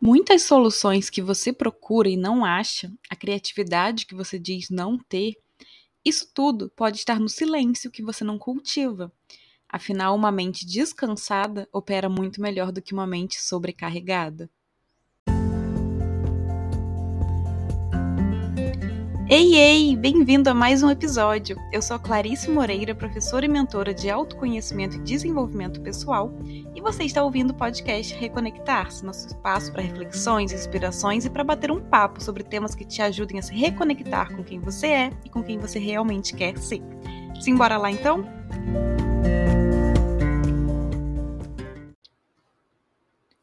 Muitas soluções que você procura e não acha, a criatividade que você diz não ter, isso tudo pode estar no silêncio que você não cultiva. Afinal, uma mente descansada opera muito melhor do que uma mente sobrecarregada. Ei, ei! Bem-vindo a mais um episódio. Eu sou Clarice Moreira, professora e mentora de autoconhecimento e desenvolvimento pessoal, e você está ouvindo o podcast Reconectar-se, nosso espaço para reflexões, inspirações e para bater um papo sobre temas que te ajudem a se reconectar com quem você é e com quem você realmente quer ser. Simbora lá então?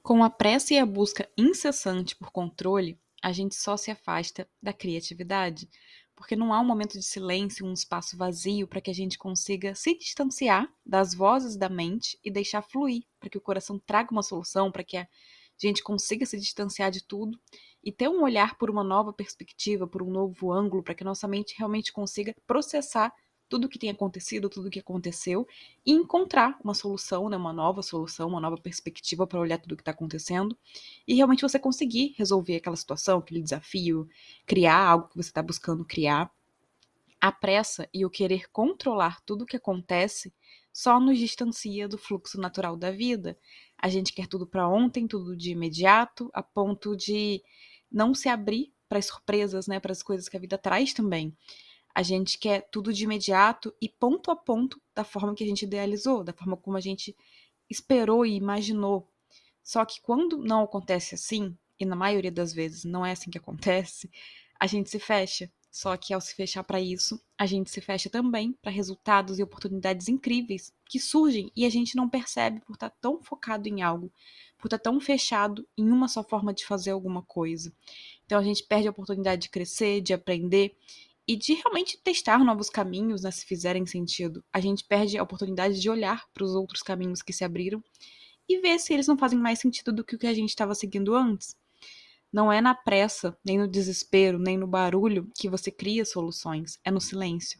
Com a pressa e a busca incessante por controle, a gente só se afasta da criatividade, porque não há um momento de silêncio, um espaço vazio para que a gente consiga se distanciar das vozes da mente e deixar fluir, para que o coração traga uma solução, para que a gente consiga se distanciar de tudo e ter um olhar por uma nova perspectiva, por um novo ângulo, para que nossa mente realmente consiga processar tudo que tem acontecido, tudo que aconteceu, e encontrar uma solução, né, uma nova solução, uma nova perspectiva para olhar tudo o que está acontecendo, e realmente você conseguir resolver aquela situação, aquele desafio, criar algo que você está buscando criar. A pressa e o querer controlar tudo o que acontece só nos distancia do fluxo natural da vida. A gente quer tudo para ontem, tudo de imediato, a ponto de não se abrir para as surpresas, né, para as coisas que a vida traz também. A gente quer tudo de imediato e ponto a ponto da forma que a gente idealizou, da forma como a gente esperou e imaginou. Só que quando não acontece assim, e na maioria das vezes não é assim que acontece, a gente se fecha. Só que ao se fechar para isso, a gente se fecha também para resultados e oportunidades incríveis que surgem e a gente não percebe por estar tá tão focado em algo, por estar tá tão fechado em uma só forma de fazer alguma coisa. Então a gente perde a oportunidade de crescer, de aprender e de realmente testar novos caminhos, né, se fizerem sentido. A gente perde a oportunidade de olhar para os outros caminhos que se abriram e ver se eles não fazem mais sentido do que o que a gente estava seguindo antes. Não é na pressa, nem no desespero, nem no barulho que você cria soluções, é no silêncio.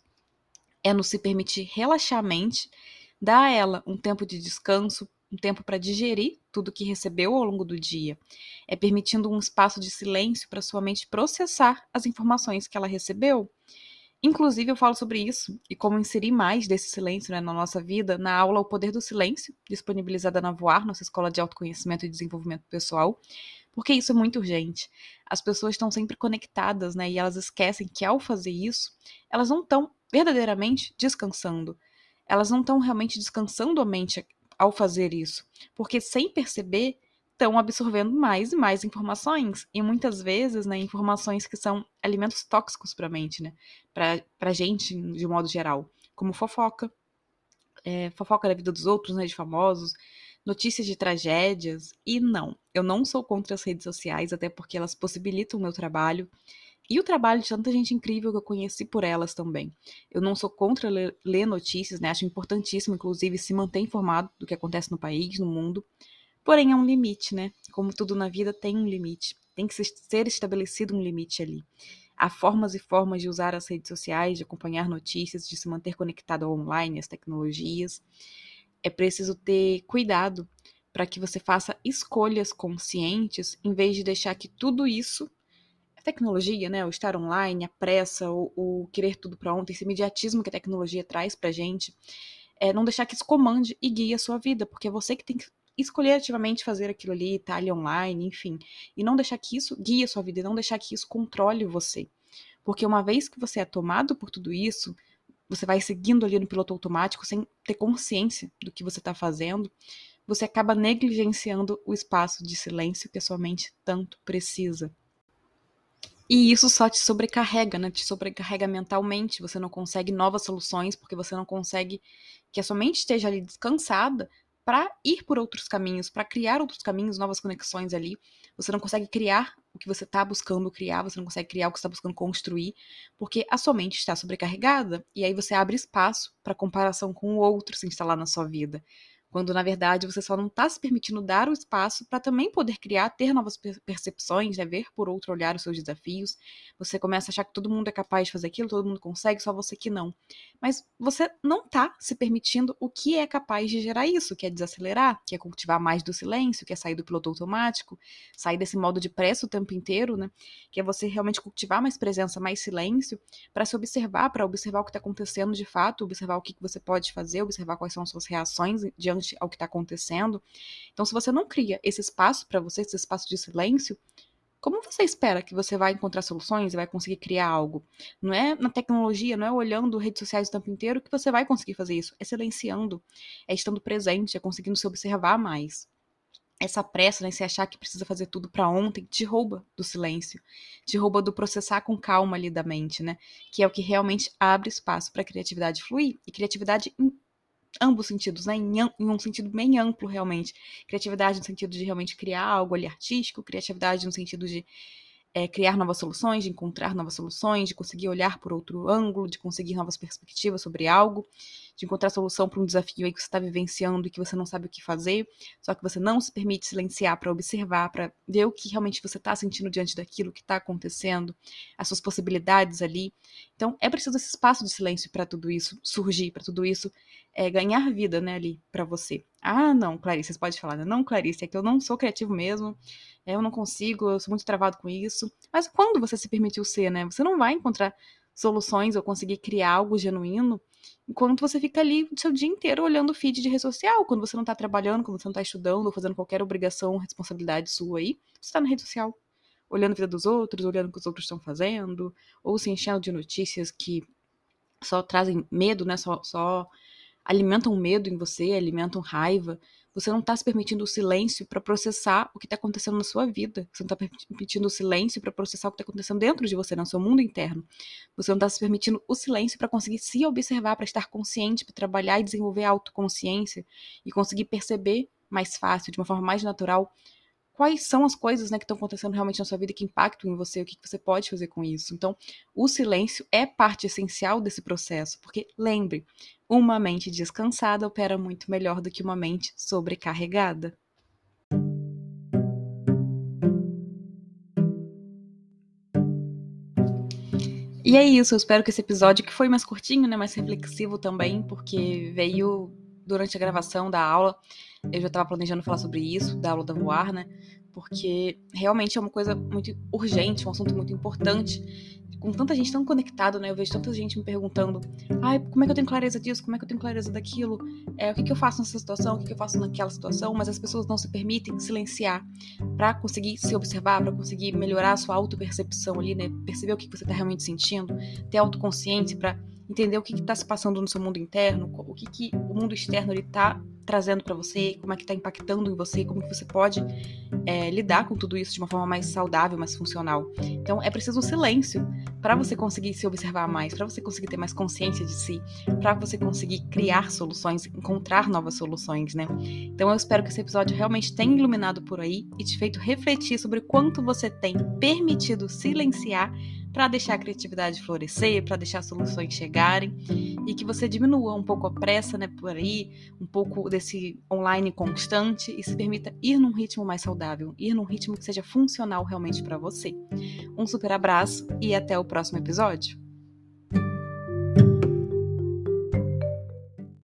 É no se permitir relaxar a mente, dar a ela um tempo de descanso, um tempo para digerir tudo que recebeu ao longo do dia. É permitindo um espaço de silêncio para sua mente processar as informações que ela recebeu. Inclusive, eu falo sobre isso e como inserir mais desse silêncio né, na nossa vida na aula O Poder do Silêncio, disponibilizada na Voar, nossa escola de autoconhecimento e desenvolvimento pessoal, porque isso é muito urgente. As pessoas estão sempre conectadas, né, e elas esquecem que ao fazer isso, elas não estão verdadeiramente descansando. Elas não estão realmente descansando a mente ao fazer isso, porque sem perceber estão absorvendo mais e mais informações e muitas vezes, né, informações que são alimentos tóxicos para a mente, né, para gente de modo geral, como fofoca, é, fofoca da vida dos outros, né, de famosos, notícias de tragédias e não, eu não sou contra as redes sociais, até porque elas possibilitam o meu trabalho e o trabalho de tanta gente incrível que eu conheci por elas também. Eu não sou contra ler, ler notícias, né? Acho importantíssimo, inclusive, se manter informado do que acontece no país, no mundo. Porém, é um limite, né? Como tudo na vida tem um limite. Tem que ser estabelecido um limite ali. Há formas e formas de usar as redes sociais, de acompanhar notícias, de se manter conectado online, às tecnologias. É preciso ter cuidado para que você faça escolhas conscientes, em vez de deixar que tudo isso tecnologia, né, o estar online, a pressa, o, o querer tudo para ontem, esse imediatismo que a tecnologia traz pra gente, é não deixar que isso comande e guie a sua vida, porque é você que tem que escolher ativamente fazer aquilo ali, estar tá ali online, enfim, e não deixar que isso guie a sua vida, e não deixar que isso controle você. Porque uma vez que você é tomado por tudo isso, você vai seguindo ali no piloto automático sem ter consciência do que você está fazendo, você acaba negligenciando o espaço de silêncio que a sua mente tanto precisa. E isso só te sobrecarrega, né? Te sobrecarrega mentalmente. Você não consegue novas soluções porque você não consegue que a sua mente esteja ali descansada para ir por outros caminhos, para criar outros caminhos, novas conexões ali. Você não consegue criar o que você está buscando criar, você não consegue criar o que está buscando construir, porque a sua mente está sobrecarregada. E aí você abre espaço para comparação com o outro se instalar na sua vida quando na verdade você só não está se permitindo dar o espaço para também poder criar, ter novas percepções, né? ver por outro olhar os seus desafios. Você começa a achar que todo mundo é capaz de fazer aquilo, todo mundo consegue, só você que não. Mas você não está se permitindo o que é capaz de gerar isso, que é desacelerar, que é cultivar mais do silêncio, que é sair do piloto automático, sair desse modo de pressa o tempo inteiro, né? Que é você realmente cultivar mais presença, mais silêncio, para se observar, para observar o que está acontecendo de fato, observar o que, que você pode fazer, observar quais são as suas reações diante ao que está acontecendo. Então, se você não cria esse espaço para você, esse espaço de silêncio, como você espera que você vai encontrar soluções e vai conseguir criar algo? Não é na tecnologia, não é olhando redes sociais o tempo inteiro que você vai conseguir fazer isso. É silenciando, é estando presente, é conseguindo se observar mais. Essa pressa, né, se achar que precisa fazer tudo para ontem, te rouba do silêncio, te rouba do processar com calma ali da mente, né? Que é o que realmente abre espaço para a criatividade fluir. E criatividade ambos sentidos, né? Em, em, um sentido bem amplo, realmente. Criatividade no sentido de realmente criar algo ali artístico, criatividade no sentido de é, criar novas soluções, de encontrar novas soluções, de conseguir olhar por outro ângulo, de conseguir novas perspectivas sobre algo, de encontrar solução para um desafio aí que você está vivenciando e que você não sabe o que fazer, só que você não se permite silenciar para observar, para ver o que realmente você está sentindo diante daquilo que está acontecendo, as suas possibilidades ali. Então, é preciso esse espaço de silêncio para tudo isso surgir, para tudo isso é, ganhar vida, né, ali para você. Ah, não, Clarice, você pode falar, né? Não, Clarice, é que eu não sou criativo mesmo, eu não consigo, eu sou muito travado com isso. Mas quando você se permitiu ser, né? Você não vai encontrar soluções ou conseguir criar algo genuíno enquanto você fica ali o seu dia inteiro olhando o feed de rede social, quando você não tá trabalhando, quando você não tá estudando ou fazendo qualquer obrigação, responsabilidade sua aí, você tá na rede social, olhando a vida dos outros, olhando o que os outros estão fazendo, ou se enchendo de notícias que só trazem medo, né? Só, só alimentam medo em você, alimentam raiva. Você não está se permitindo o silêncio para processar o que está acontecendo na sua vida. Você não está permitindo o silêncio para processar o que está acontecendo dentro de você, no seu mundo interno. Você não está se permitindo o silêncio para conseguir se observar, para estar consciente, para trabalhar e desenvolver a autoconsciência e conseguir perceber mais fácil, de uma forma mais natural, quais são as coisas né, que estão acontecendo realmente na sua vida que impactam em você, o que, que você pode fazer com isso. Então, o silêncio é parte essencial desse processo, porque lembre, uma mente descansada opera muito melhor do que uma mente sobrecarregada. E é isso, eu espero que esse episódio, que foi mais curtinho, né, mais reflexivo também, porque veio durante a gravação da aula, eu já estava planejando falar sobre isso, da aula da Voar, né? Porque realmente é uma coisa muito urgente, um assunto muito importante. Com tanta gente tão conectada, né? Eu vejo tanta gente me perguntando: ai, como é que eu tenho clareza disso? Como é que eu tenho clareza daquilo? É, o que, que eu faço nessa situação? O que, que eu faço naquela situação? Mas as pessoas não se permitem silenciar para conseguir se observar, para conseguir melhorar a sua autopercepção ali, né? Perceber o que, que você está realmente sentindo, ter autoconsciência para entender o que está se passando no seu mundo interno, o que, que o mundo externo está trazendo para você, como é que está impactando em você, como que você pode é, lidar com tudo isso de uma forma mais saudável, mais funcional. Então é preciso um silêncio para você conseguir se observar mais, para você conseguir ter mais consciência de si, para você conseguir criar soluções, encontrar novas soluções, né? Então eu espero que esse episódio realmente tenha iluminado por aí e te feito refletir sobre quanto você tem permitido silenciar para deixar a criatividade florescer, para deixar soluções chegarem e que você diminua um pouco a pressa, né, por aí, um pouco desse online constante e se permita ir num ritmo mais saudável, ir num ritmo que seja funcional realmente para você. Um super abraço e até o próximo episódio.